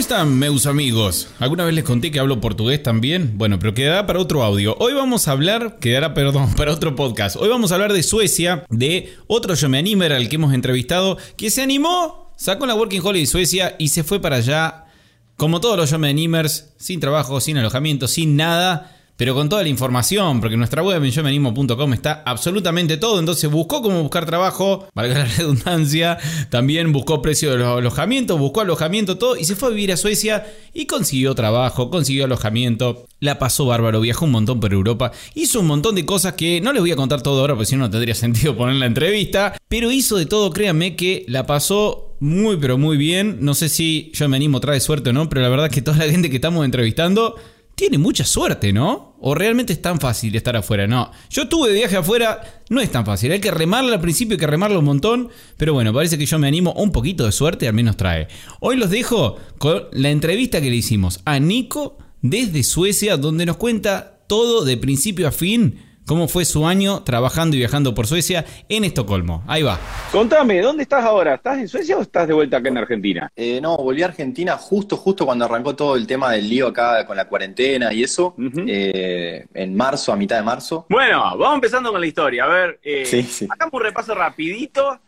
Están, meus amigos? ¿Alguna vez les conté que hablo portugués también? Bueno, pero quedará para otro audio. Hoy vamos a hablar, quedará, perdón, para otro podcast. Hoy vamos a hablar de Suecia, de otro Yo Me Animer al que hemos entrevistado, que se animó, sacó la Working Holiday Suecia y se fue para allá, como todos los Yo Me Animers, sin trabajo, sin alojamiento, sin nada pero con toda la información, porque nuestra web en yomeanimo.com está absolutamente todo. Entonces buscó cómo buscar trabajo, valga la redundancia. También buscó precio de los alojamientos, buscó alojamiento, todo. Y se fue a vivir a Suecia y consiguió trabajo, consiguió alojamiento. La pasó bárbaro, viajó un montón por Europa. Hizo un montón de cosas que no les voy a contar todo ahora, porque si no, no tendría sentido poner la entrevista. Pero hizo de todo, créanme que la pasó muy, pero muy bien. No sé si yo me animo trae suerte o no, pero la verdad es que toda la gente que estamos entrevistando tiene mucha suerte, ¿no? O realmente es tan fácil estar afuera. No, yo tuve de viaje afuera, no es tan fácil. Hay que remarla al principio, hay que remarlo un montón. Pero bueno, parece que yo me animo un poquito de suerte, al menos trae. Hoy los dejo con la entrevista que le hicimos a Nico desde Suecia, donde nos cuenta todo de principio a fin cómo fue su año trabajando y viajando por Suecia en Estocolmo. Ahí va. Contame, ¿dónde estás ahora? ¿Estás en Suecia o estás de vuelta acá en Argentina? Eh, no, volví a Argentina justo, justo cuando arrancó todo el tema del lío acá con la cuarentena y eso, eh, en marzo, a mitad de marzo. Bueno, vamos empezando con la historia. A ver, eh, hagamos un repaso rapidito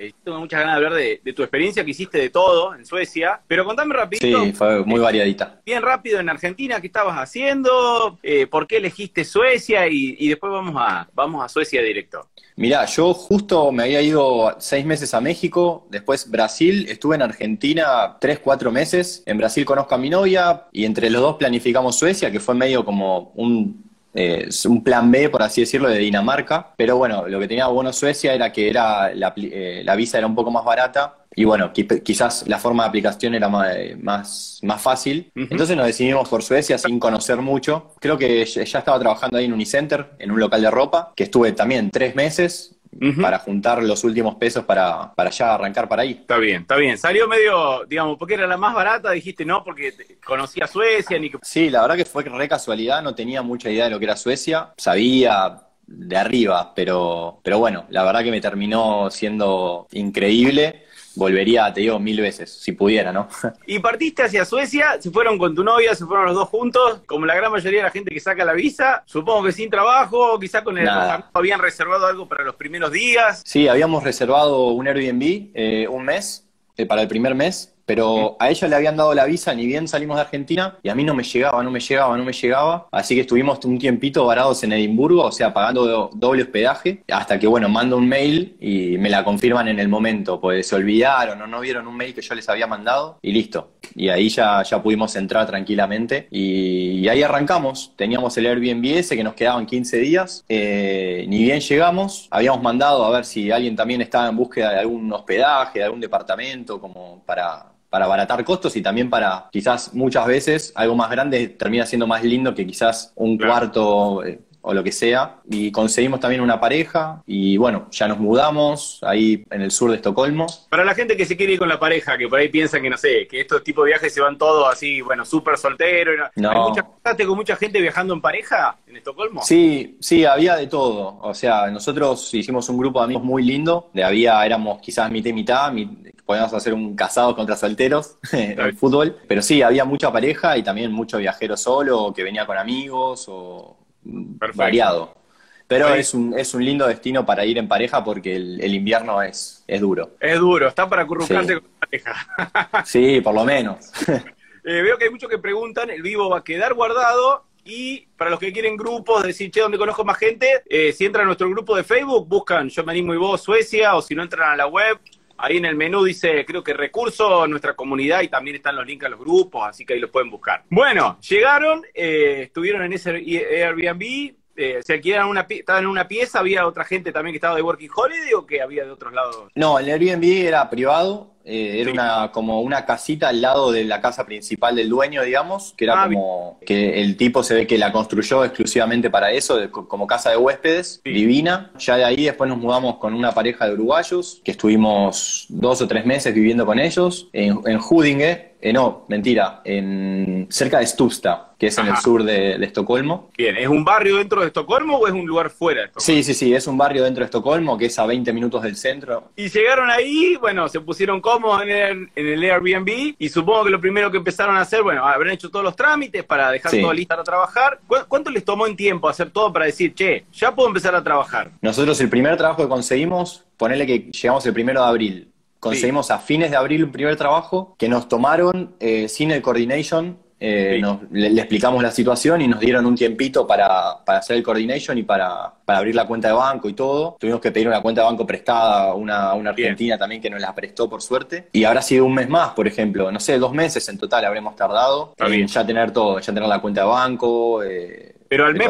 eh, tengo muchas ganas de hablar de, tu experiencia que hiciste de todo en Suecia, pero contame rapidito. Sí, fue muy variadita. Bien rápido en Argentina, ¿qué estabas haciendo? Eh, ¿Por qué elegiste Suecia? Y, después vamos a, vamos a Suecia directo. Mirá, yo justo me había ido seis meses a México, después Brasil, estuve en Argentina tres, cuatro meses. En Brasil conozco a mi novia y entre los dos planificamos Suecia, que fue medio como un eh, un plan B, por así decirlo, de Dinamarca. Pero bueno, lo que tenía bueno Suecia era que era la, eh, visa era un poco más barata y bueno, quizás la forma de aplicación era más, más, fácil. Entonces nos decidimos por Suecia sin conocer mucho. Creo que ya estaba trabajando ahí en Unicenter, en un local de ropa, que estuve también tres meses para juntar los últimos pesos para, para ya arrancar para ahí. Está bien, está bien. Salió medio, digamos, porque era la más barata, dijiste no, porque conocía Suecia. Ni... Sí, la verdad que fue re casualidad, no tenía mucha idea de lo que era Suecia. Sabía de arriba, pero, pero bueno, la verdad que me terminó siendo increíble volvería, te digo, mil veces, si pudiera, ¿no? y partiste hacia Suecia, se fueron con tu novia, se fueron los dos juntos, como la gran mayoría de la gente que saca la visa, supongo que sin trabajo, quizá con el habían reservado algo para los primeros días. Sí, habíamos reservado un Airbnb eh, un mes, eh, para el primer mes, pero a ella le habían dado la visa ni bien salimos de Argentina y a mí no me llegaba, no me llegaba, no me llegaba. Así que estuvimos un tiempito varados en Edimburgo, o sea, pagando doble hospedaje, hasta que, bueno, mando un mail y me la confirman en el momento, pues se olvidaron o no vieron un mail que yo les había mandado y listo. Y ahí ya, ya pudimos entrar tranquilamente y, ahí arrancamos. Teníamos el Airbnb ese que nos quedaban 15 días. Eh, ni bien llegamos, habíamos mandado a ver si alguien también estaba en búsqueda de algún hospedaje, de algún departamento, como para para abaratar costos y también para quizás muchas veces algo más grande termina siendo más lindo que quizás un cuarto eh, o lo que sea. Y conseguimos también una pareja y bueno, ya nos mudamos ahí en el sur de Estocolmo. Para la gente que se quiere ir con la pareja, que por ahí piensan que no sé, que estos tipos de viajes se van todos así, bueno, súper solteros. No. ¿Hay mucha, con mucha gente viajando en pareja en Estocolmo? Sí, sí, había de todo. O sea, nosotros hicimos un grupo de amigos muy lindo, de había, éramos quizás mitad y mitad, podíamos hacer un casado contra solteros en el fútbol, pero sí, había mucha pareja y también mucho viajero solo que venía con amigos o variado. Pero es un, es un lindo destino para ir en pareja porque el, invierno es, es duro. Es duro, está para acurrucarse con pareja. sí, por lo menos. Eh, veo que hay muchos que preguntan, el vivo va a quedar guardado y para los que quieren grupos, decir, che, ¿dónde conozco más gente? Eh, si entran a nuestro grupo de Facebook, buscan Yo me animo y vos Suecia, o si no entran a la web, ahí en el menú dice, creo que recurso, nuestra comunidad, y también están los links a los grupos, así que ahí los pueden buscar. Bueno, llegaron, eh, estuvieron en ese Airbnb, eh, se alquilaron una, estaban en una pieza, había otra gente también que estaba de Working Holiday o que había de otros lados. No, el Airbnb era privado, eh, era una, como una casita al lado de la casa principal del dueño, digamos, que era Ah, como que el tipo se ve que la construyó exclusivamente para eso, de- como casa de huéspedes, Sí. divina. Ya de ahí después nos mudamos con una pareja de uruguayos, que estuvimos dos o tres meses viviendo con ellos, en, en Hudinge, eh, no, mentira, en cerca de Stuvsta, que es en el sur de, de Estocolmo. Bien, ¿es un barrio dentro de Estocolmo o es un lugar fuera de Estocolmo? Sí, sí, sí, es un barrio dentro de Estocolmo, que es a 20 minutos del centro. Y llegaron ahí, bueno, se pusieron cómodos en el, en el Airbnb y supongo que lo primero que empezaron a hacer, bueno, habrán hecho todos los trámites para dejar Sí. todo listo para trabajar. ¿Cu- ¿Cuánto les tomó en tiempo hacer todo para decir, che, ya puedo empezar a trabajar? Nosotros el primer trabajo que conseguimos, ponele que llegamos el primero de abril. Conseguimos a fines de abril un primer trabajo que nos tomaron eh, sin el coordination. eh, Sí. nos- le, le explicamos la situación y nos dieron un tiempito para, para hacer el coordination y para, para abrir la cuenta de banco y todo. Tuvimos que pedir una cuenta de banco prestada a una, una Bien. argentina también que nos la prestó por suerte. Y habrá sido un mes más, por ejemplo. No sé, dos meses en total habremos tardado en ya tener todo, ya tener la cuenta de banco, eh, Pero al mes.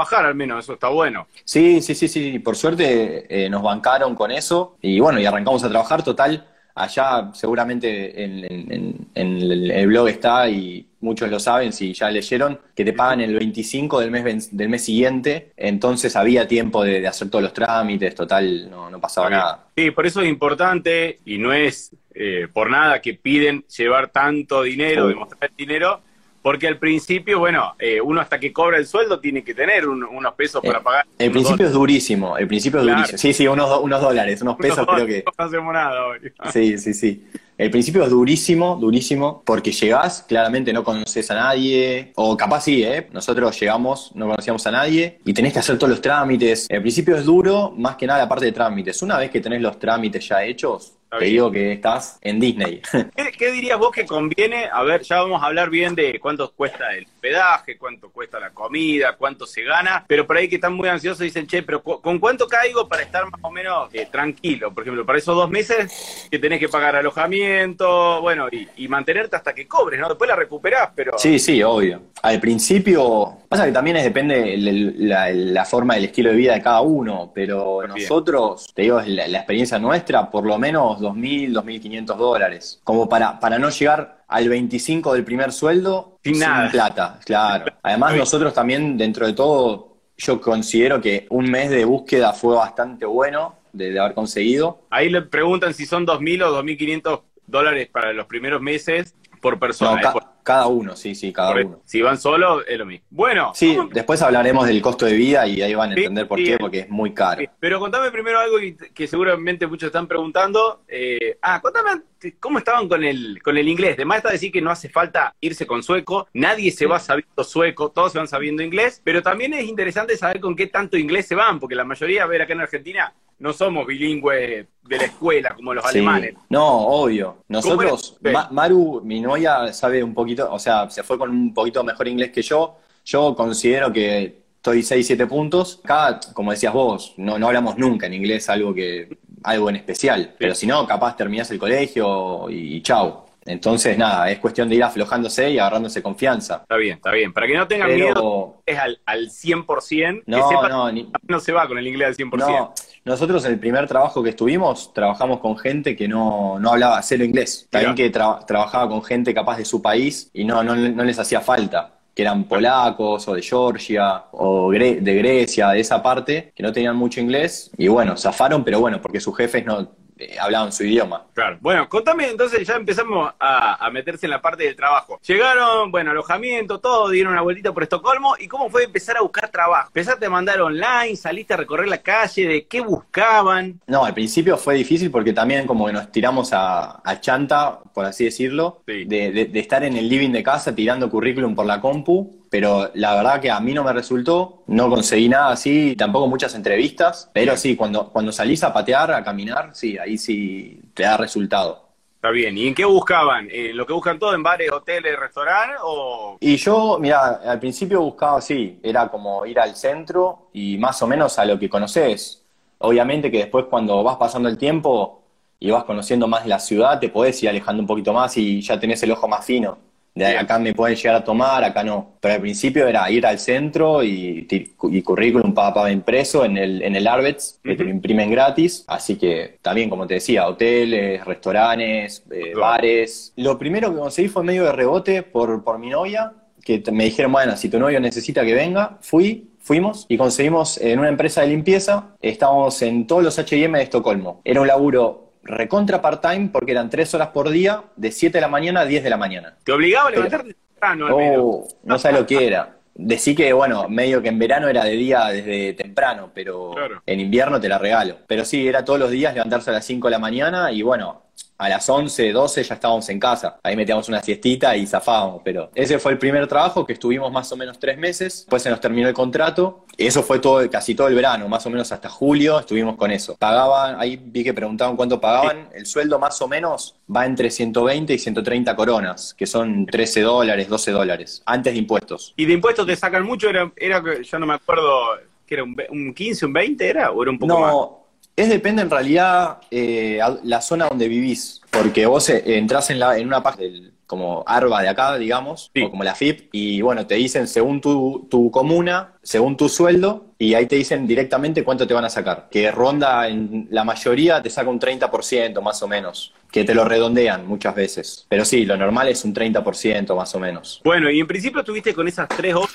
Bajar al menos, eso está bueno. Sí, sí, sí, sí. Por suerte eh, nos bancaron con eso y bueno, y arrancamos a trabajar. Total, allá seguramente en, en- en- en el, blog está y muchos lo saben si ya leyeron que te pagan el 25 del mes del mes siguiente. Entonces había tiempo de, de hacer todos los trámites. Total, no, no pasaba nada. Sí, por eso es importante y no es eh, por nada que piden llevar tanto dinero, demostrar el dinero, porque al principio, bueno, eh, uno hasta que cobra el sueldo tiene que tener un- unos pesos para Eh, pagar. El principio es durísimo. El principio es Claro. durísimo. Sí, sí, unos, unos dólares, unos pesos Unos creo que. No hacemos nada hoy. Sí, sí, sí. El principio es durísimo, durísimo, porque llegás, claramente no conoces a nadie, o capaz sí, ¿eh? Nosotros llegamos, no conocíamos a nadie, y tenés que hacer todos los trámites. El principio es duro, más que nada la parte de trámites. Una vez que tenés los trámites ya hechos, te digo que estás en Disney. ¿Qué, qué dirías vos que conviene? A ver, ya vamos a hablar bien de cuánto cuesta el hospedaje, cuánto cuesta la comida, cuánto se gana, pero por ahí que están muy ansiosos dicen, che, pero ¿con cuánto caigo para estar más o menos eh, tranquilo? Por ejemplo, para esos dos meses que tenés que pagar alojamiento, bueno, y, y mantenerte hasta que cobres, ¿no? Después la recuperás, pero... Sí, sí, obvio. Al principio, pasa que también es, depende el- el- la, la forma del estilo de vida de cada uno, pero Bien. nosotros, te digo, es la, la experiencia nuestra, por lo menos 2.000, 2.500 dólares, como para, para no llegar al 25 del primer sueldo Sin nada. plata, claro. Además nosotros también, dentro de todo, yo considero que un mes de búsqueda fue bastante bueno de, de haber conseguido. Ahí le preguntan si son 2.000 o 2.500 dólares para los primeros meses por persona. Cada uno, sí, sí, cada por- uno. si van solos, es lo mismo. Bueno, Sí, ¿cómo- después hablaremos del costo de vida y ahí van a Sí, entender por qué, porque es muy caro. Sí, Pero contame primero algo que, que seguramente muchos están preguntando. Eh, ah, contame cómo estaban con el, con el inglés. De más está decir que no hace falta irse con sueco, nadie se va sabiendo sueco, todos se van sabiendo inglés, pero también es interesante saber con qué tanto inglés se van, porque la mayoría, a ver, acá en Argentina no somos bilingües de la escuela como los Sí. alemanes. No, obvio. Nosotros? Ma- Maru, mi novia, sabe un poquito, o sea, se fue con un poquito mejor inglés que yo. Yo considero que estoy 6, 7 puntos. Acá, como decías vos, no, no hablamos nunca en inglés algo que algo en especial. Pero si no, capaz terminás el colegio y, y chau. Entonces, nada, es cuestión de ir aflojándose y agarrándose confianza. Está bien, está bien. Para que no tengan miedo, es al, al 100%, que no, sepan no, ni- que no se va con el inglés al 100%. No, nosotros en el primer trabajo que estuvimos, trabajamos con gente que no, no hablaba cero inglés. También que tra- trabajaba con gente capaz de su país y no, no, no les hacía falta. Que eran polacos o de Georgia o Gre- de Grecia, de esa parte, que no tenían mucho inglés. Y bueno, zafaron, pero bueno, porque sus jefes no eh, hablaban su idioma. Claro. Bueno, contame entonces, ya empezamos a, a meterse en la parte del trabajo. Llegaron, bueno, alojamiento, todo, dieron una vueltita por Estocolmo. ¿Y cómo fue empezar a buscar trabajo? ¿Empezaste a mandar online? ¿Saliste a recorrer la calle? ¿De qué buscaban? No, al principio fue difícil porque también como que nos tiramos a, a chanta, por así decirlo, Sí. de, de- de estar en el living de casa tirando currículum por la compu, pero la verdad que a mí no me resultó, no conseguí nada así, tampoco muchas entrevistas, pero sí, cuando, cuando salís a patear, a caminar, sí, ahí sí te da resultado. Está bien. ¿Y en qué buscaban? ¿En lo que buscan todo? ¿En bares, hoteles, restaurantes? ¿O Y yo, mira, al principio buscaba así, era como ir al centro y más o menos a lo que conoces. Obviamente que después cuando vas pasando el tiempo y vas conociendo más la ciudad, te podés ir alejando un poquito más y ya tenés el ojo más fino De acá me pueden llegar a tomar, acá no. Pero al principio era ir al centro y, y currículum para impreso en el, en el Arbets, que te lo imprimen gratis. Así que también, como te decía, hoteles, restaurantes, eh, bares. Lo primero que conseguí fue medio de rebote por, por mi novia, que me dijeron, bueno, si tu novio necesita que venga, fui, fuimos y conseguimos en una empresa de limpieza, estábamos en todos los H&M de Estocolmo. Era un laburo recontra part-time porque eran tres horas por día, de 7 de la mañana a 10 de la mañana. ¿Te obligaba a levantarte temprano al oh, No sabes lo que era. Decí que, bueno, medio que en verano era de día desde temprano, pero en invierno te la regalo. Pero sí, era todos los días levantarse a las 5 de la mañana y bueno, a las 11, 12 ya estábamos en casa. Ahí metíamos una siestita y zafábamos, pero ese fue el primer trabajo que estuvimos más o menos tres meses. Después se nos terminó el contrato. Eso fue todo, casi todo el verano, más o menos hasta julio estuvimos con eso. Pagaban, ahí vi que preguntaban cuánto pagaban. El sueldo más o menos va entre 120 y 130 coronas, que son 13 dólares, 12 dólares, antes de impuestos. ¿Y de impuestos te sacan mucho? Era, era ya no me acuerdo, que era un, 15, un 20 era, o era un poco no, más? Es depende en realidad eh, la zona donde vivís, porque vos eh, entras en, la, en una página como ARBA de acá, digamos, o como la FIP, y bueno, te dicen según tu, tu, comuna, según tu sueldo, y ahí te dicen directamente cuánto te van a sacar, que ronda en la mayoría te saca un 30% más o menos, que te lo redondean muchas veces, pero sí, lo normal es un 30% más o menos. Bueno, y en principio tuviste con esas tres horas,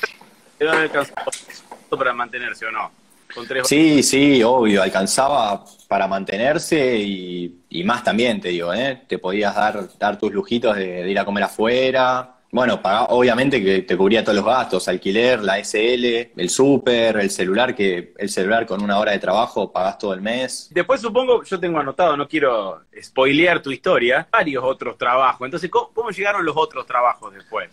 ¿te van a alcanzar para mantenerse o no? Sí, sí, obvio, alcanzaba para mantenerse y, más también, te digo, ¿eh? Te podías dar, dar tus lujitos de, ir a comer afuera. Bueno, obviamente que te cubría todos los gastos, alquiler, la SL, el súper, el celular, que el celular con una hora de trabajo pagás todo el mes. Después supongo, yo tengo anotado, no quiero spoilear tu historia, varios otros trabajos. Entonces, ¿cómo, llegaron los otros trabajos después?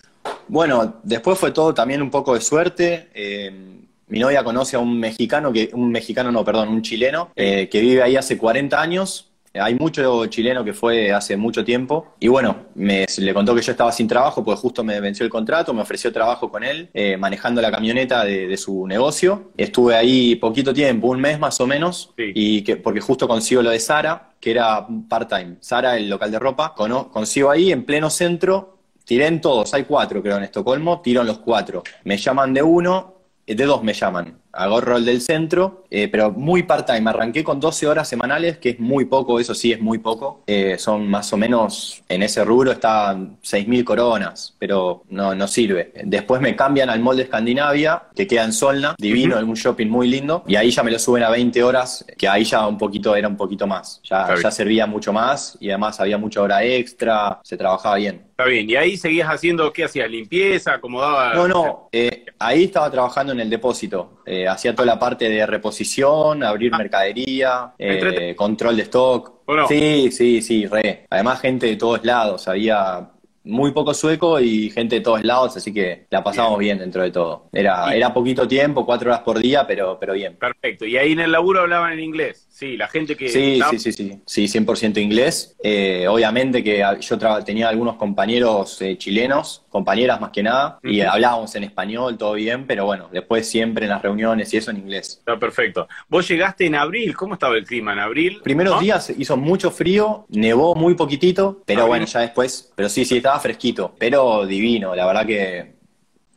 Bueno, después fue todo también un poco de suerte. Eh, mi novia conoce a un mexicano, que, un mexicano no, perdón, un chileno, eh, que vive ahí hace 40 años. Hay mucho chileno que fue hace mucho tiempo y bueno, me, le contó que yo estaba sin trabajo porque justo me venció el contrato, me ofreció trabajo con él eh, manejando la camioneta de, su negocio. Estuve ahí poquito tiempo, un mes más o menos, y que, porque justo consigo lo de Sara, que era part-time. Sara, el local de ropa, consigo ahí en pleno centro, tiré en todos, hay cuatro creo en Estocolmo, tiro en los cuatro. Me llaman de uno, de dos me llaman. Hago rol del centro, eh, pero muy part-time. Arranqué con 12 horas semanales, que es muy poco, eso sí es muy poco. Eh, son más o menos, en ese rubro están 6.000 coronas, pero no, no sirve. Después me cambian al molde Escandinavia, que queda en Solna, divino, en un shopping muy lindo, y ahí ya me lo suben a 20 horas, que ahí ya un poquito era un poquito más. Ya, ya servía mucho más y además había mucha hora extra, se trabajaba bien. Está bien, y ahí seguías haciendo, ¿qué hacías? ¿Limpieza? ¿Acomodaba? No, no, eh, ahí estaba trabajando en el depósito. Eh, hacía toda la parte de reposición, abrir ah. mercadería, eh, control de stock. Sí, sí, sí, re. Además, gente de todos lados. Había muy poco sueco y gente de todos lados, así que la pasamos bien, dentro de todo. Era, era poquito tiempo, cuatro horas por día, pero, pero bien. Perfecto. ¿Y ahí en el laburo hablaban en inglés? Sí, la gente que... Sí, sí, sí, sí, sí, 100% inglés. Eh, obviamente que yo tenía algunos compañeros eh, chilenos, compañeras más que nada, y hablábamos en español, todo bien, pero bueno, después siempre en las reuniones y eso en inglés. Está perfecto. Vos llegaste en abril, ¿cómo estaba el clima en abril? Primeros días hizo mucho frío, nevó muy poquitito, pero bueno, ya después, pero sí, sí, estaba fresquito, pero divino, la verdad que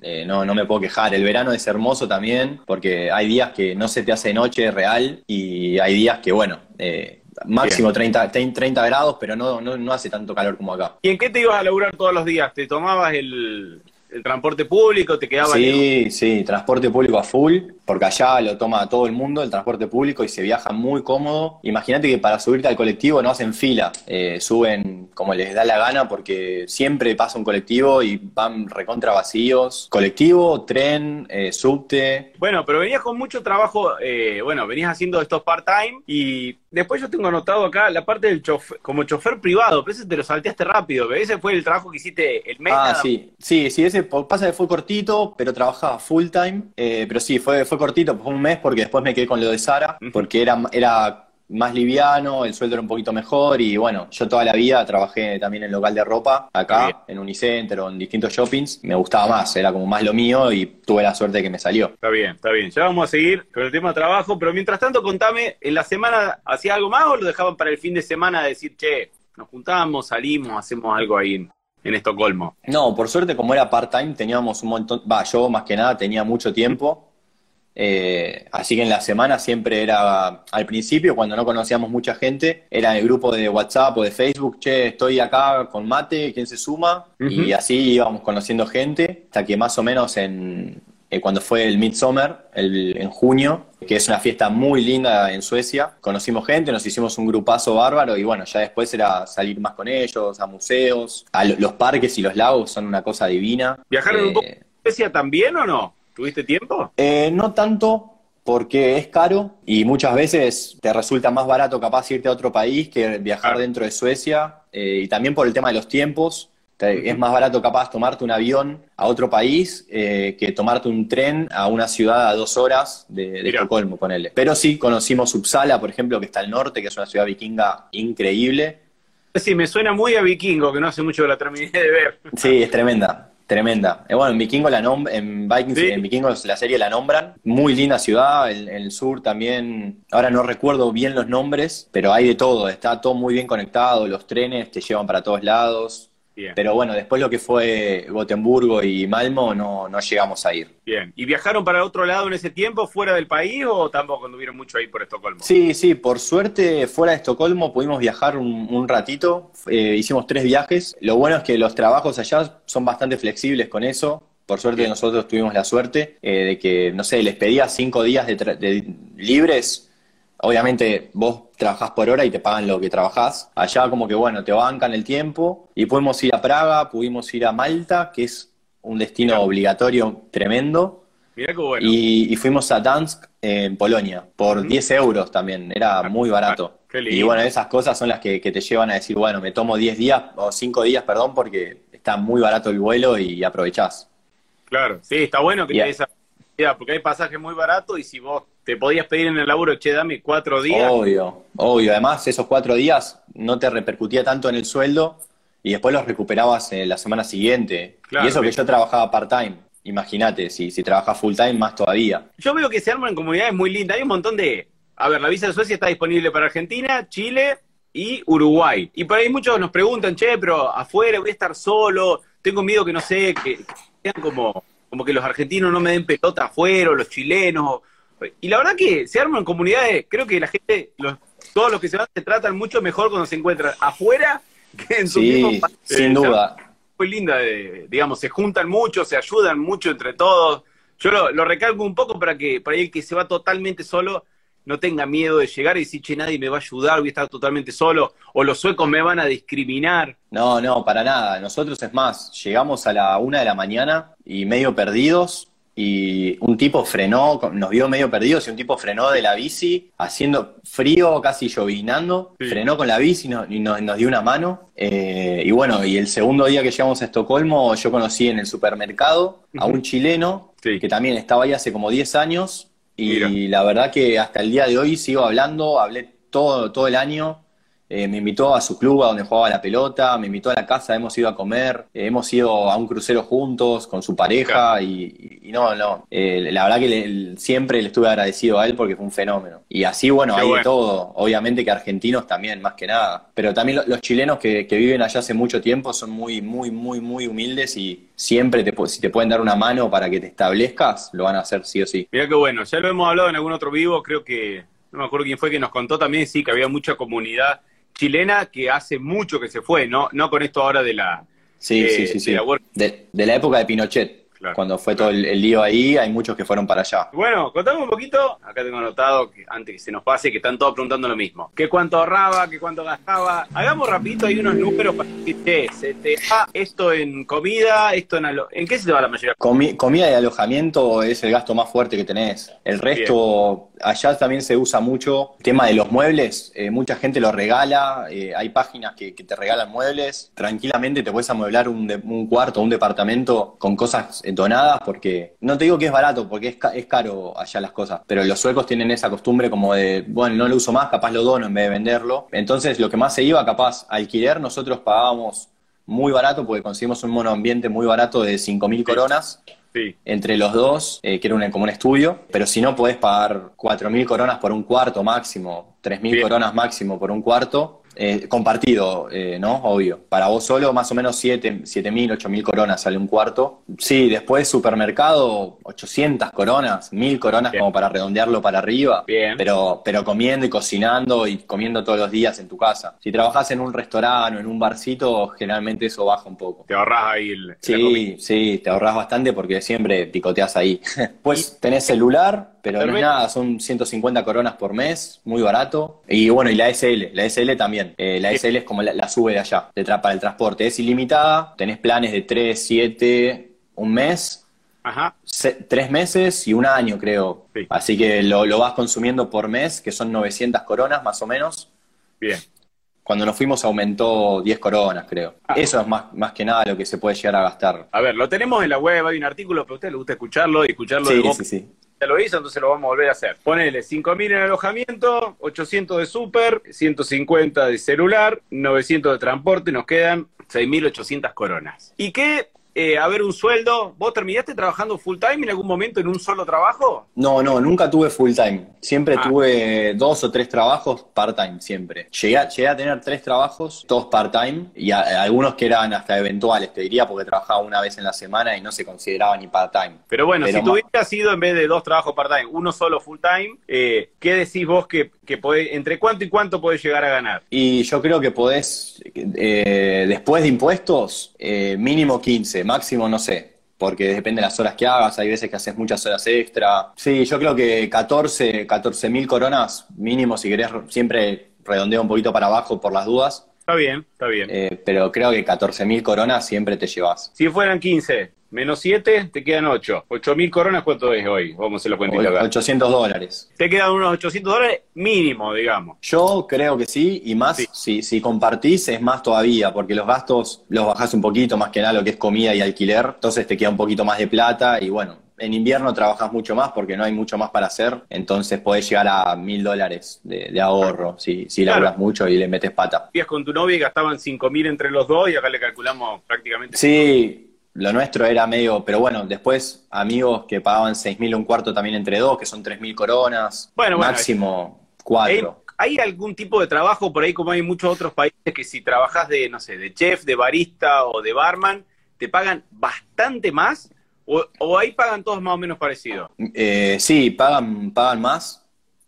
eh, no, no me puedo quejar. El verano es hermoso también, porque hay días que no se te hace noche real y hay días que, bueno, eh, máximo 30, 30 grados, pero no, no, no hace tanto calor como acá. ¿Y en qué te ibas a laburar todos los días? ¿Te tomabas el, el transporte público? ¿Te quedaba Sí, sí, transporte público a full, porque allá lo toma todo el mundo, el transporte público, y se viaja muy cómodo. Imagínate que para subirte al colectivo no hacen fila, eh, suben como les da la gana, porque siempre pasa un colectivo y van recontra vacíos. Colectivo, tren, eh, subte. Bueno, pero venías con mucho trabajo, eh, bueno, venías haciendo estos part-time y después yo tengo anotado acá la parte del chofer, como chofer privado, pero ese te lo salteaste rápido, ese fue el trabajo que hiciste el mes. Ah, sí, sí, sí, ese pasa que fue cortito, pero trabajaba full time. Eh, pero sí, fue, fue cortito, fue un mes porque después me quedé con lo de Sara, porque era, era más liviano, el sueldo era un poquito mejor y bueno, yo toda la vida trabajé también en local de ropa, acá, en Unicenter o en distintos shoppings, me gustaba más, era como más lo mío y tuve la suerte de que me salió. Está bien, está bien, ya vamos a seguir con el tema de trabajo, pero mientras tanto contame, ¿en la semana hacía algo más o lo dejaban para el fin de semana decir, che, nos juntamos, salimos, hacemos algo ahí en Estocolmo? No, por suerte, como era part-time, teníamos un montón. Va, yo más que nada tenía mucho tiempo. Eh, así que en la semana siempre era, al principio, cuando no conocíamos mucha gente, era el grupo de WhatsApp o de Facebook, che, estoy acá con mate, ¿quién se suma? Y así íbamos conociendo gente, hasta que más o menos en, eh, cuando fue el Midsummer, el, en junio, que es una fiesta muy linda en Suecia, conocimos gente, nos hicimos un grupazo bárbaro y bueno, ya después era salir más con ellos, a museos, a los parques y los lagos son una cosa divina. ¿Viajaron un poco a Suecia también o no? ¿Tuviste tiempo? Eh, no tanto, porque es caro y muchas veces te resulta más barato capaz irte a otro país que viajar dentro de Suecia eh, y también por el tema de los tiempos. Es más barato capaz tomarte un avión a otro país eh, que tomarte un tren a una ciudad a dos horas de, de Estocolmo, ponele. Pero sí, conocimos Uppsala, por ejemplo, que está al norte, que es una ciudad vikinga increíble. Sí, me suena muy a vikingo, que no hace mucho que la terminé de ver. Sí, es tremenda. Tremenda. Eh, bueno, en Vikingo la en Vikings, en Vikingos la serie la nombran. Muy linda ciudad, en, el sur también. Ahora no recuerdo bien los nombres, pero hay de todo. Está todo muy bien conectado. Los trenes te llevan para todos lados. Pero bueno, después lo que fue Gotemburgo y Malmo no, no llegamos a ir. Bien. ¿Y viajaron para otro lado en ese tiempo, fuera del país, o tampoco anduvieron mucho ahí por Estocolmo? Sí, sí, por suerte fuera de Estocolmo pudimos viajar un, ratito. Eh, hicimos tres viajes. Lo bueno es que los trabajos allá son bastante flexibles con eso. Por suerte nosotros tuvimos la suerte eh, de que, no sé, les pedía cinco días de libres Obviamente vos trabajás por hora y te pagan lo que trabajás. Allá como que bueno, te bancan el tiempo y pudimos ir a Praga, pudimos ir a Malta, que es un destino obligatorio tremendo. Mirá qué bueno. Y, fuimos a Dansk en Polonia por 10 euros también, era ah, muy barato. y bueno, esas cosas son las que, te llevan a decir, bueno, me tomo 10 días o 5 días, perdón, porque está muy barato el vuelo y aprovechás. Claro, sí, está bueno que te esa porque hay pasajes muy baratos y si vos te podías pedir en el laburo, che, dame cuatro días. Obvio, obvio. Además, esos cuatro días no te repercutía tanto en el sueldo y después los recuperabas en la semana siguiente. y eso que yo trabajaba part-time. Imagínate, si, si trabajas full-time, más todavía. Yo veo que se arman comunidades muy lindas. Hay un montón de. A ver, la visa de Suecia está disponible para Argentina, Chile y Uruguay. Y por ahí muchos nos preguntan, che, pero afuera voy a estar solo, tengo miedo que no sé, que sean como como que los argentinos no me den pelota afuera, o los chilenos. Y la verdad que se arman comunidades, creo que la gente, todos los que se van se tratan mucho mejor cuando se encuentran afuera que en su mismo país. Sin duda. Muy linda, digamos, se juntan mucho, se ayudan mucho entre todos. Yo lo, lo recalco un poco para que para el que se va totalmente solo no tenga miedo de llegar y decir, che, nadie me va a ayudar, voy a estar totalmente solo, o los suecos me van a discriminar. No, no, para nada. Nosotros es más, llegamos a la una de la mañana y medio perdidos, y un tipo frenó, nos vio medio perdidos y un tipo frenó de la bici, haciendo frío, casi llovinando, frenó con la bici y, nos, dio una mano. Eh, y bueno, y el segundo día que llegamos a Estocolmo, yo conocí en el supermercado a un chileno que también estaba ahí hace como 10 años y la verdad que hasta el día de hoy sigo hablando, hablé todo, todo el año. Eh, me invitó a su club a donde jugaba la pelota, me invitó a la casa, hemos ido a comer, eh, hemos ido a un crucero juntos con su pareja y, no, no, eh, la verdad que siempre le estuve agradecido a él porque fue un fenómeno. Y así, bueno, hay de todo, obviamente que argentinos también, más que nada, pero también los chilenos que, que, viven allá hace mucho tiempo son muy, muy, muy, muy humildes y siempre te, si te pueden dar una mano para que te establezcas, lo van a hacer sí o sí. Mira qué bueno, ya lo hemos hablado en algún otro vivo, creo que, no me acuerdo quién fue que nos contó también, sí, que había mucha comunidad chilena que hace mucho que se fue, no, no con esto ahora de la... Sí, sí, eh, sí, sí. de la época de Pinochet. Cuando fue todo el, lío ahí, hay muchos que fueron para allá. Bueno, contame un poquito, acá tengo anotado, que antes que se nos pase, que están todos preguntando lo mismo. ¿Qué cuánto ahorraba? ¿Qué cuánto gastaba? Hagamos rapidito ahí unos números para decir, se te da esto en comida, esto en... ¿En qué se te va la mayoría? comida y alojamiento es el gasto más fuerte que tenés. El resto, allá también se usa mucho. El tema de los muebles, eh, mucha gente lo regala, eh, hay páginas que, te regalan muebles. Tranquilamente te puedes amueblar un, un cuarto, un departamento con cosas donadas porque, no te digo que es barato, porque es, es caro allá las cosas, pero los suecos tienen esa costumbre como de, bueno, no lo uso más, capaz lo dono en vez de venderlo. Entonces lo que más se iba, capaz, alquiler, nosotros pagábamos muy barato porque conseguimos un monoambiente muy barato de 5.000 coronas. entre los dos, eh, que era como un estudio, pero si no podés pagar 4.000 coronas por un cuarto máximo, 3.000 coronas máximo por un cuarto, Eh, compartido, eh, ¿no? Obvio. Para vos solo, más o menos 7 mil, 8 mil coronas sale un cuarto. Sí, después supermercado, 800 coronas, 1000 coronas como para redondearlo para arriba. Bien. Pero, pero comiendo y cocinando y comiendo todos los días en tu casa. Si trabajás en un restaurante o en un barcito, generalmente eso baja un poco. Te ahorras ahí el, Sí, sí, te ahorras bastante porque siempre picoteas ahí. Pues tenés celular, pero no es nada, son 150 coronas por mes, muy barato. Y bueno, y la SL, la SL también. Eh, la. SL es como la, la sube de allá, de tra- para el transporte. Es ilimitada, tenés planes de 3, 7, un mes, Ajá. se- tres meses y un año, creo. Sí. Así que lo, lo vas consumiendo por mes, que son 900 coronas más o menos. Bien. Cuando nos fuimos aumentó 10 coronas, creo. Ah. Eso es más, más que nada lo que se puede llegar a gastar. A ver, lo tenemos en la web, hay un artículo, pero a usted le gusta escucharlo y escucharlo de Sí, vos sí, sí. Ya lo hizo, entonces lo vamos a volver a hacer. Ponele 5.000 en alojamiento, 800 de súper, 150 de celular, 900 de transporte, nos quedan 6.800 coronas. ¿Y qué? Eh, a ver, un sueldo. ¿Vos terminaste trabajando full time en algún momento en un solo trabajo? No, no, nunca tuve full time. Siempre Ah. tuve dos o tres trabajos part time, siempre. Llegué a, llegué a tener tres trabajos, todos part time, y a- algunos que eran hasta eventuales, te diría, porque trabajaba una vez en la semana y no se consideraba ni part time. Pero bueno, Pero si ma- tuvieras sido en vez de dos trabajos part-time, uno solo full-time, eh, ¿qué decís vos que, que podés- entre cuánto y cuánto podés llegar a ganar? Y yo creo que podés, eh, después de impuestos, eh, mínimo 15, máximo no sé. Porque depende de las horas que hagas, hay veces que haces muchas horas extra. Sí, yo creo que 14, 14 mil coronas mínimo, si querés, siempre redondeo un poquito para abajo por las dudas. Está bien, está bien. Eh, pero creo que 14.000 coronas siempre te llevas. Si fueran 15 menos 7, te quedan 8. 8.000 coronas, ¿cuánto es hoy? Vamos a hacer la cuentita acá. 800 dólares. Te quedan unos 800 dólares mínimo, digamos. Yo creo que sí, y más Sí. si, si compartís es más todavía, porque los gastos los bajás un poquito, más que nada lo que es comida y alquiler, entonces te queda un poquito más de plata y bueno, en invierno trabajas mucho más porque no hay mucho más para hacer, entonces podés llegar a mil dólares de, de ahorro si, si Claro. laburas mucho y le metes pata. Vivías con tu novia y gastaban 5.000 entre los dos y acá le calculamos prácticamente. Sí, lo nuestro era medio, pero bueno, después amigos que pagaban 6.000 un cuarto también entre dos, que son 3.000 coronas, Bueno, máximo ¿Hay, cuatro. hay algún tipo de trabajo por ahí, como hay en muchos otros países, que si trabajas de, no sé, de chef, de barista o de barman, te pagan bastante más? ¿O, o ahí pagan todos más o menos parecido? Eh, sí, pagan, pagan más.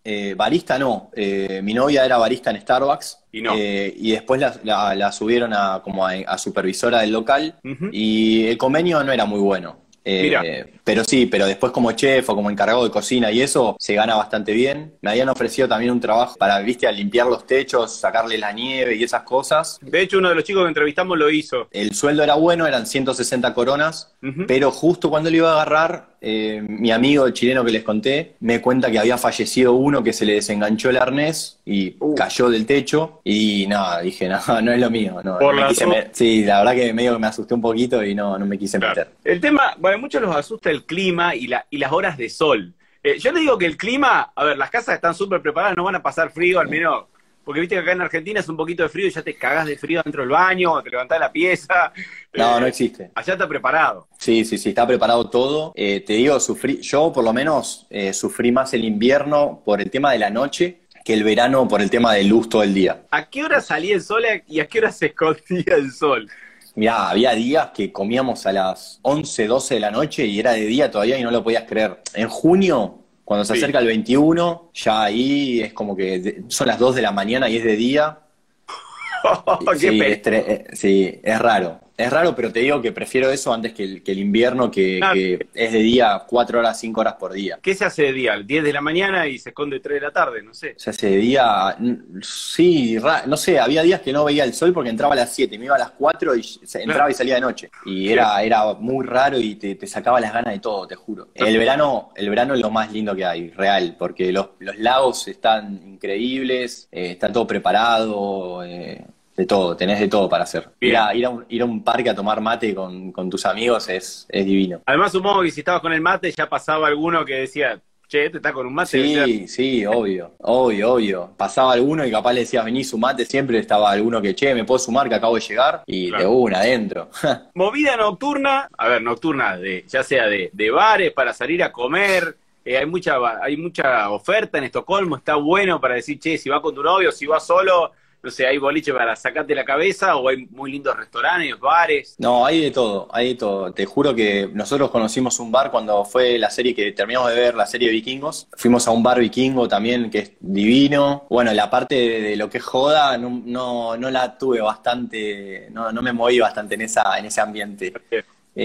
Eh, barista no. Eh, mi novia era barista en Starbucks. Y no. Eh, y después la, la- la subieron a, como a, a supervisora del local. Y el convenio no era muy bueno. Eh, pero sí, pero después como chef o como encargado de cocina y eso, se gana bastante bien. Me habían ofrecido también un trabajo para, viste, a limpiar los techos, sacarle la nieve y esas cosas. De hecho, uno de los chicos que entrevistamos lo hizo. El sueldo era bueno, eran 160 coronas, pero justo cuando lo iba a agarrar, eh, mi amigo el chileno que les conté me cuenta que había fallecido uno que se le desenganchó el arnés y Uh. cayó del techo y nada, dije, no, no es lo mío. No, Por no me quise sí, la verdad que medio que me asusté un poquito y no, no me quise Claro. meter. El tema, bueno, a muchos los asusta el clima y, la, y las horas de sol. Eh, yo le digo que el clima, a ver, las casas están súper preparadas, no van a pasar frío, al menos, porque viste que acá en Argentina es un poquito de frío y ya te cagás de frío dentro del baño, te levantás de la pieza. No, Eh, no existe. Allá está preparado. Sí, sí, sí, está preparado todo. Eh, te digo, sufrí, yo por lo menos eh, sufrí más el invierno por el tema de la noche que el verano por el tema de luz todo el día. ¿A qué hora salía el sol y a qué hora se escondía el sol? Mirá, había días que comíamos a las 11, 12 de la noche y era de día todavía y no lo podías creer. En junio, cuando se Sí. acerca el 21, ya ahí es como que son las 2 de la mañana y es de día. qué sí, es, eh, sí, es raro. Es raro, pero te digo que prefiero eso antes que el, que el invierno, que, que es de día 4 horas, 5 horas por día. ¿Qué se hace de día? 10 de la mañana y se esconde 3 de la tarde, no sé. O sea, ese día, sí, no sé, había días que no veía el sol porque entraba a las 7, me iba a las 4 y se- entraba Claro. y salía de noche. Y era, era muy raro y te, te sacaba las ganas de todo, te juro. El verano, el verano es lo más lindo que hay, real, porque los, los lagos están increíbles, eh, está todo preparado, eh, de todo, tenés de todo para hacer. Ir a, ir a un, ir a un parque a tomar mate con, con tus amigos es, es divino. Además, supongo que si estabas con el mate ya pasaba alguno que decía, che, este está con un mate. Sí, sí, obvio, obvio, obvio. Pasaba alguno y capaz le decías, vení, sumate, siempre estaba alguno que, che, me puedo sumar que acabo de llegar y Claro. de una, adentro. Movida nocturna, a ver, nocturna, de, ya sea de, de bares para salir a comer. eh, hay, mucha, hay mucha oferta en Estocolmo, está bueno para decir, che, si va con tu novio, si va solo, no sé, hay boliche para sacarte la cabeza o hay muy lindos restaurantes, bares. No, hay de todo, hay de todo. Te juro que nosotros conocimos un bar cuando fue la serie que terminamos de ver, la serie Vikingos. Fuimos a un bar vikingo también que es divino. Bueno, la parte de, lo que es joda no, no, no la tuve bastante, no, no, me moví bastante en, esa, en ese ambiente. Eh,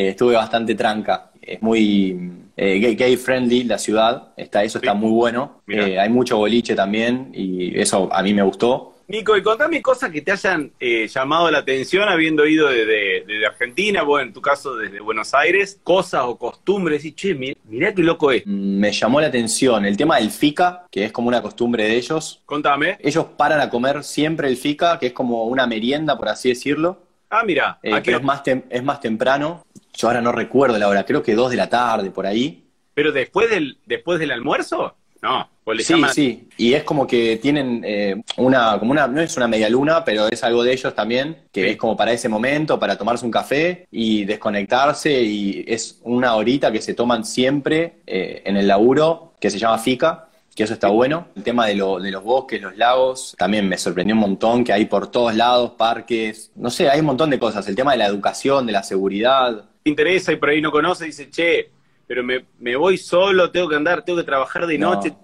estuve bastante tranca. Es muy eh, gay, friendly la ciudad, está, eso está muy bueno. Eh, hay mucho boliche también y eso a mí me gustó. Nico, y contame cosas que te hayan eh, llamado la atención habiendo ido desde de, Argentina, vos en tu caso desde Buenos Aires, cosas o costumbres, y che, mirá, qué loco es. Mm, me llamó la atención el tema del FICA, que es como una costumbre de ellos. Contame. Ellos paran a comer siempre el FICA, que es como una merienda, por así decirlo. Ah, mira. Eh, es más, es más temprano. Yo ahora no recuerdo la hora, creo que dos de la tarde, por ahí. ¿Pero después del, después del almuerzo? No, sí, sí, y es como que tienen eh, una, como una, no es una media luna, pero es algo de ellos también, que es como para ese momento, para tomarse un café y desconectarse, y es una horita que se toman siempre eh, en el laburo, que se llama FICA, que eso está bueno. El tema de, de, los bosques, los lagos, también me sorprendió un montón, que hay por todos lados, parques, no sé, hay un montón de cosas. El tema de la educación, de la seguridad. Te interesa y por ahí no conoce, dice, che, pero me, me, voy solo, tengo que andar, tengo que trabajar de noche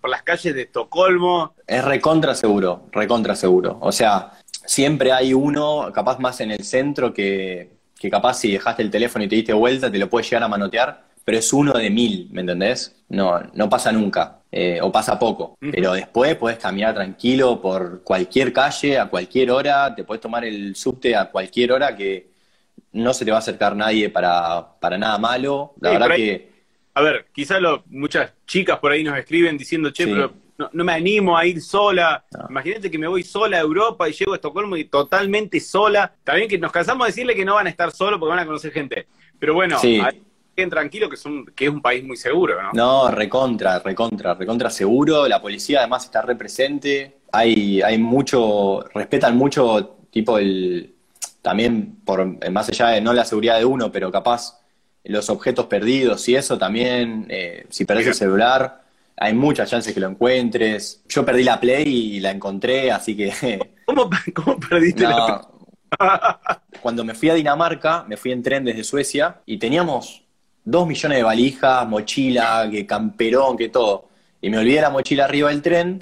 por las calles de Estocolmo. Es recontra seguro, recontra seguro. O sea, siempre hay uno, capaz más en el centro, que, que capaz si dejaste el teléfono y te diste vuelta, te lo puedes llegar a manotear, pero es uno de mil, ¿me entendés? No, no pasa nunca, eh, o pasa poco. Pero después puedes caminar tranquilo por cualquier calle, a cualquier hora, te puedes tomar el subte a cualquier hora que no se te va a acercar nadie para, para nada malo. La verdad que... A ver, quizás muchas chicas por ahí nos escriben diciendo, che, pero no, me animo a ir sola. Imagínate que me voy sola a Europa y llego a Estocolmo y totalmente sola. También que nos cansamos de decirle que no van a estar solos porque van a conocer gente. Pero bueno, queden tranquilos que, son, que es un país muy seguro, ¿no? No, recontra, recontra, recontra seguro. La policía además está represente. Hay, hay mucho, respetan mucho tipo el, también por más allá de no la seguridad de uno, pero capaz los objetos perdidos y eso también, eh, si perdés el celular, hay muchas chances que lo encuentres. Yo perdí la Play y la encontré, así que... ¿Cómo, perdiste la Play? Cuando me fui a Dinamarca, me fui en tren desde Suecia y teníamos dos millones de valijas, mochila, que camperón, que todo. Y me olvidé la mochila arriba del tren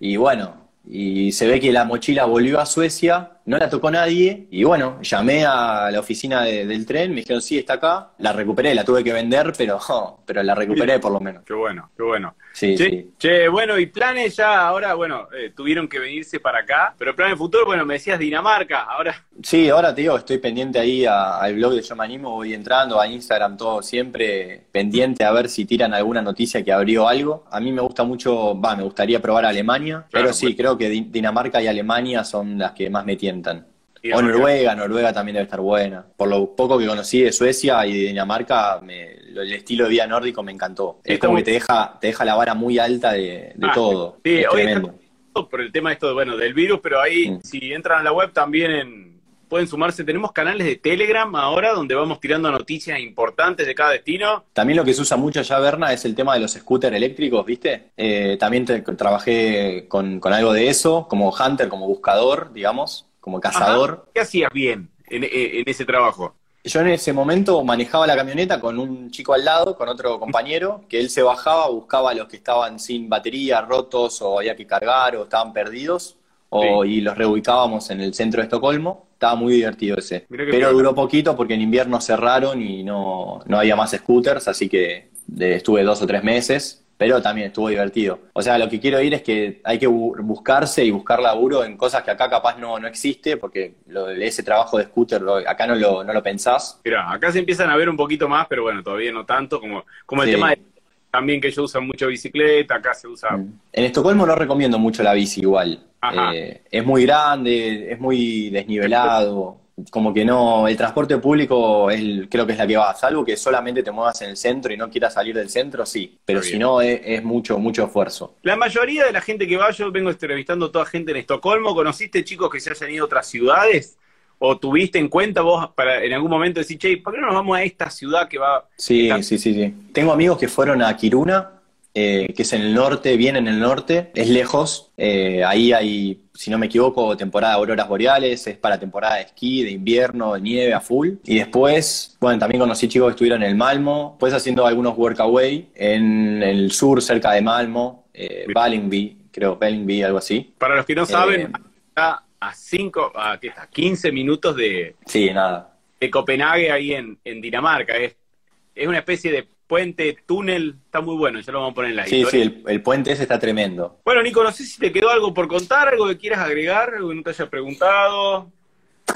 y bueno, y se ve que la mochila volvió a Suecia no la tocó nadie y bueno, llamé a la oficina del tren, me dijeron, sí, está acá, la recuperé, la tuve que vender, pero, pero la recuperé por lo menos. Qué bueno, qué bueno. Sí, che, sí. che bueno, y planes ya ahora, bueno, eh, tuvieron que venirse para acá, pero planes futuro, bueno, me decías Dinamarca, ahora... Sí, ahora te digo, estoy pendiente ahí al blog de Yo Me Animo, voy entrando a Instagram, todo siempre pendiente a ver si tiran alguna noticia que abrió algo. A mí me gusta mucho, va, me gustaría probar Alemania, pero sí, pues. creo que Dinamarca y Alemania son las que más me tienen o Noruega, Noruega también debe estar buena. Por lo poco que conocí de Suecia y de Dinamarca, el estilo de vida nórdico me encantó. es como que te deja, te deja la vara muy alta de, ah, todo. Sí, hoy por el tema esto, bueno, del virus, pero ahí mm. si entran a la web también pueden sumarse. Tenemos canales de Telegram ahora donde vamos tirando noticias importantes de cada destino. También lo que se usa mucho allá, Berna, es el tema de los scooters eléctricos, ¿viste? Eh, también trabajé con, con algo de eso, como hunter, como buscador, digamos como cazador. ¿Qué hacías bien en, ese trabajo? Yo en ese momento manejaba la camioneta con un chico al lado, con otro compañero, que él se bajaba, buscaba a los que estaban sin batería, rotos o había que cargar o estaban perdidos, o, y los reubicábamos en el centro de Estocolmo. Estaba muy divertido ese. Pero duró poquito porque en invierno cerraron y no, no había más scooters, así que estuve dos o tres meses pero también estuvo divertido. O sea, lo que quiero ir es que hay que buscarse y buscar laburo en cosas que acá capaz no, no existe, porque lo, ese trabajo de scooter acá no lo, no lo pensás. Mira, acá se empiezan a ver un poquito más, pero bueno, todavía no tanto, como, como el tema de también que ellos usan mucho bicicleta, acá se usa... Mm. En Estocolmo no recomiendo mucho la bici igual. Eh, es muy grande, es muy desnivelado como que no, el transporte público es, creo que es la que va, salvo que solamente te muevas en el centro y no quieras salir del centro, sí, pero si no es, mucho, mucho esfuerzo. La mayoría de la gente que va, yo vengo entrevistando a toda gente en Estocolmo, ¿conociste chicos que se hayan ido a otras ciudades? ¿O tuviste en cuenta vos para en algún momento decir, che, ¿por qué no nos vamos a esta ciudad que va? Sí, sí, sí, sí. Tengo amigos que fueron a Kiruna, eh, que es en el norte, bien en el norte, es lejos. Eh, ahí hay, si no me equivoco, temporada de auroras boreales, es para temporada de esquí, de invierno, de nieve a full. Y después, bueno, también conocí chicos que estuvieron en el Malmo, pues haciendo algunos workaway en el sur, cerca de Malmo, eh, Ballingby, creo, Ballingby, algo así. Para los que no saben, está a 5, a, ¿qué está? 15 minutos de, Sí, nada. de Copenhague ahí en, en Dinamarca. Es, es una especie de puente, túnel, está muy bueno, ya lo vamos a poner en la Sí, historia. sí, el, el puente ese está tremendo. Bueno, Nico, no sé si te quedó algo por contar, algo que quieras agregar, algo que no te haya preguntado.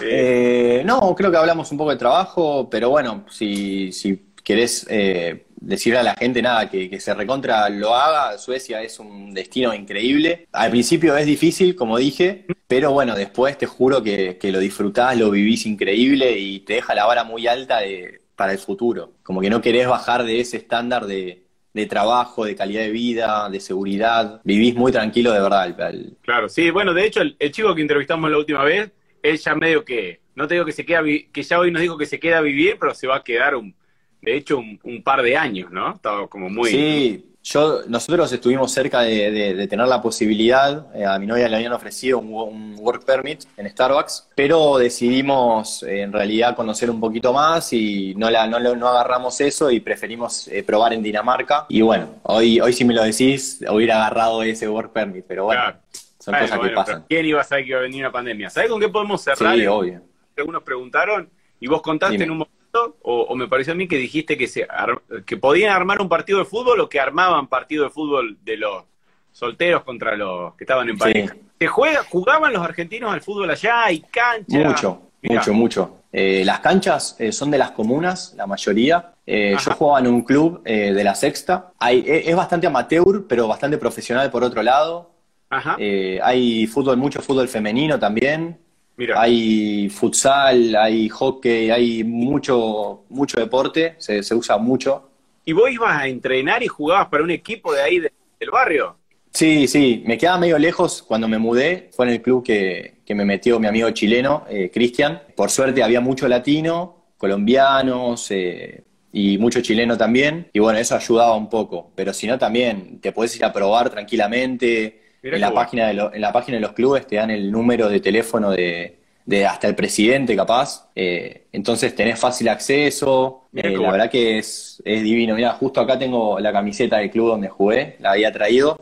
Eh, Eh, no, creo que hablamos un poco de trabajo, pero bueno, si, si querés eh, decirle a la gente nada, que, que se recontra lo haga, Suecia es un destino increíble. Al principio es difícil, como dije, pero bueno, después te juro que, que lo disfrutás, lo vivís increíble y te deja la vara muy alta de- para el futuro. Como que no querés bajar de ese estándar de, de trabajo, de calidad de vida, de seguridad. Vivís muy tranquilo de verdad. al- Claro, sí, bueno, de hecho, el, el chico que entrevistamos la última vez, él ya medio que, no te digo que se queda, que ya hoy nos dijo que se queda a vivir, pero se va a quedar un, de hecho, un, un par de años, ¿no? Estaba como muy... Sí, yo, nosotros estuvimos cerca de, de- de tener la posibilidad, eh, a mi novia le habían ofrecido un, wo- un work permit en Starbucks, pero decidimos eh, en realidad conocer un poquito más y no, la, no, lo- no agarramos eso y preferimos eh, probar en Dinamarca. Y bueno, hoy, hoy si me lo decís, hubiera agarrado ese work permit, pero bueno, Claro. son cosas que pasan. ¿Quién iba a saber que iba a venir una pandemia? ¿Sabes con qué podemos cerrar? Sí, obvio. Algunos preguntaron y vos contaste Dime. en un momento, o, o me pareció a mí que dijiste que, se ar- que podían armar un partido de fútbol o que armaban partido de fútbol de los solteros contra los que estaban en Sí. pareja. ¿Se juega, jugaban los argentinos al fútbol allá? ¿Hay cancha? Mucho, Mirá. mucho, mucho. Eh, las canchas eh, son de las comunas, la mayoría. Eh, yo jugaba en un club de la sexta. Hay, e- es bastante amateur, pero bastante profesional por otro lado. Ajá, hay fútbol, mucho fútbol femenino también. Mira. Hay futsal, hay hockey, hay mucho, mucho deporte, se, se usa mucho. ¿Y vos ibas a entrenar y jugabas para un equipo de ahí de- del barrio? Sí, sí, me quedaba medio lejos cuando me mudé. Fue en el club que, que me metió mi amigo chileno, eh, Cristian. Por suerte había mucho latino, colombianos eh, y mucho chileno también. Y bueno, eso ayudaba un poco. Pero si no, también te podés ir a probar tranquilamente. Mirá En la, bueno. página de lo- en la página de los clubes te dan el número de teléfono de, de hasta el presidente, capaz. Eh, entonces tenés fácil acceso. Mirá Eh, la verdad que es, es divino. Mira, justo acá tengo la camiseta del club donde jugué, la había traído.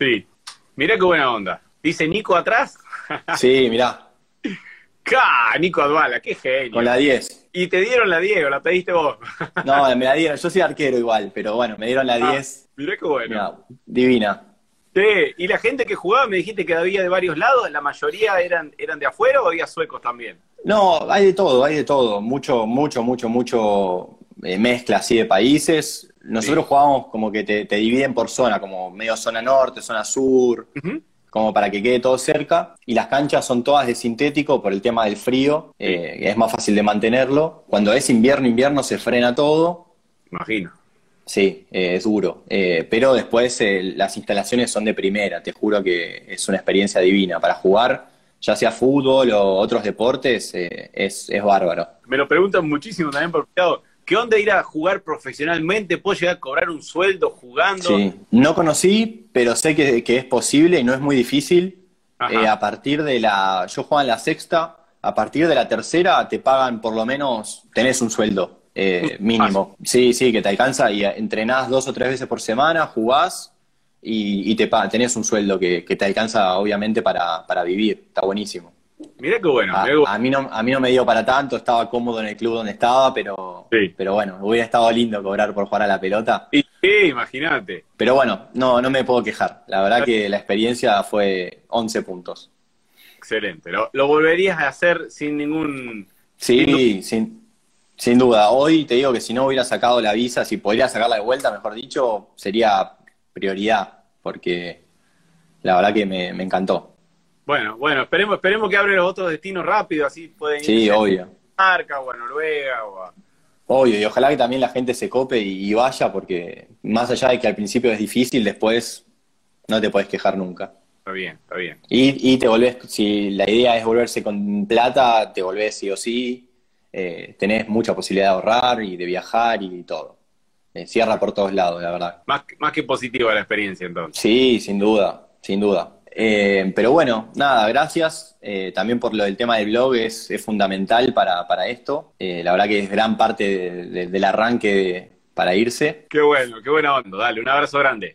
Sí. Mira qué buena onda. Dice Nico atrás. Sí, mirá, ¡Ca! Nico Advala, qué genio. con la 10. Y te dieron la Diego, la pediste vos. No, me la dieron, yo soy arquero igual, pero bueno, me dieron la Ah, 10. Mirá qué bueno. Mirá, divina. Sí, y la gente que jugaba, me dijiste que había de varios lados, la mayoría eran, eran de afuera o había suecos también. No, hay de todo, hay de todo. Mucho, mucho, mucho, mucho eh, mezcla así de países. Nosotros jugábamos como que te, te dividen por zona, como medio zona norte, zona sur, como para que quede todo cerca. Y las canchas son todas de sintético por el tema del frío, eh, es más fácil de mantenerlo. Cuando es invierno, invierno se frena todo. Imagino. Sí, eh, es duro. Eh, pero después eh, las instalaciones son de primera. Te juro que es una experiencia divina. Para jugar, ya sea fútbol o otros deportes, eh, es, es bárbaro. Me lo preguntan muchísimo también por privado. ¿Qué onda ir a jugar profesionalmente? ¿Puedo llegar a cobrar un sueldo jugando? Sí. No conocí, pero sé que, que es posible y no es muy difícil. A partir de la. Yo jugaba en la sexta. A partir de la tercera te pagan por lo menos. Tenés un sueldo eh, mínimo. Sí, sí, que te alcanza y entrenás dos o tres veces por semana, jugás y, y te. Tenés un sueldo que, que te alcanza, obviamente, para, para vivir. Está buenísimo. Mirá qué bueno. A, mirá qué bueno. a mí no, a mí no me dio para tanto, estaba cómodo en el club donde estaba, pero, Sí. pero bueno, hubiera estado lindo cobrar por jugar a la pelota. Sí, imagínate. Pero bueno, no, no me puedo quejar. La verdad que la experiencia fue 11 puntos. Excelente. Lo, lo volverías a hacer sin ningún... Sí, sin, sin duda. Hoy te digo que si no hubiera sacado la visa, si podría sacarla de vuelta, mejor dicho, sería prioridad, porque la verdad que me, me encantó. Bueno, bueno, esperemos, esperemos que abren los otros destinos rápido, así pueden ir Sí, a obvio. O a Noruega o a... Obvio, y ojalá que también la gente se cope y, y vaya, porque más allá de que al principio es difícil, después no te puedes quejar nunca. Está bien, está bien. Y, y te volvés, si la idea es volverse con plata, te volvés sí o sí, eh, tenés mucha posibilidad de ahorrar y de viajar y todo. eh, cierra por todos lados, la verdad. Más, más que positiva la experiencia entonces. Sí, sin duda, sin duda. Eh, pero bueno, nada, gracias. Eh, también por lo del tema del blog es, es fundamental para, para esto. Eh, la verdad que es gran parte de- de- del arranque de- para irse. Qué bueno, qué buena onda. Dale, un abrazo grande.